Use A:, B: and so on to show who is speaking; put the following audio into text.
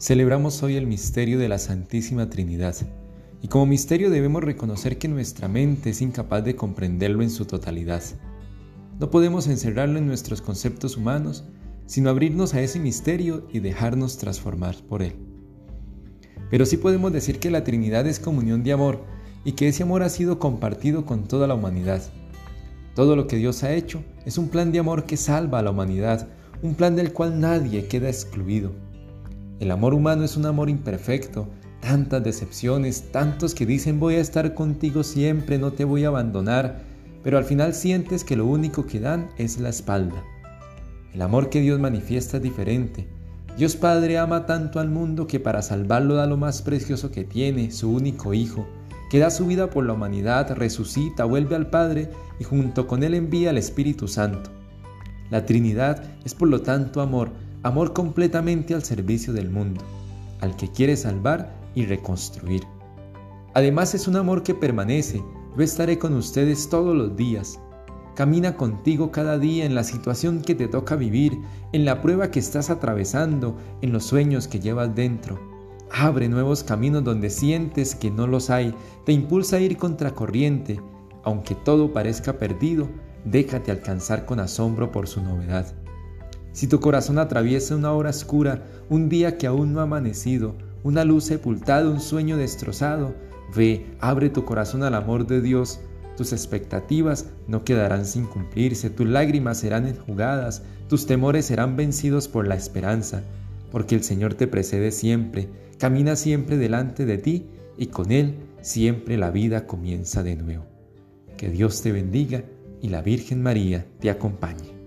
A: Celebramos hoy el misterio de la Santísima Trinidad y como misterio debemos reconocer que nuestra mente es incapaz de comprenderlo en su totalidad. No podemos encerrarlo en nuestros conceptos humanos, sino abrirnos a ese misterio y dejarnos transformar por él. Pero sí podemos decir que la Trinidad es comunión de amor y que ese amor ha sido compartido con toda la humanidad. Todo lo que Dios ha hecho es un plan de amor que salva a la humanidad, un plan del cual nadie queda excluido. El amor humano es un amor imperfecto, tantas decepciones, tantos que dicen voy a estar contigo siempre, no te voy a abandonar, pero al final sientes que lo único que dan es la espalda. El amor que Dios manifiesta es diferente. Dios Padre ama tanto al mundo que para salvarlo da lo más precioso que tiene, su único Hijo, que da su vida por la humanidad, resucita, vuelve al Padre y junto con Él envía al Espíritu Santo. La Trinidad es por lo tanto amor, amor completamente al servicio del mundo, al que quiere salvar y reconstruir. Además es un amor que permanece, yo estaré con ustedes todos los días. Camina contigo cada día en la situación que te toca vivir, en la prueba que estás atravesando, en los sueños que llevas dentro. Abre nuevos caminos donde sientes que no los hay, te impulsa a ir contracorriente. Aunque todo parezca perdido, déjate alcanzar con asombro por su novedad. Si tu corazón atraviesa una hora oscura, un día que aún no ha amanecido, una luz sepultada, un sueño destrozado, ve, abre tu corazón al amor de Dios. Tus expectativas no quedarán sin cumplirse, tus lágrimas serán enjugadas, tus temores serán vencidos por la esperanza, porque el Señor te precede siempre, camina siempre delante de ti y con Él siempre la vida comienza de nuevo. Que Dios te bendiga y la Virgen María te acompañe.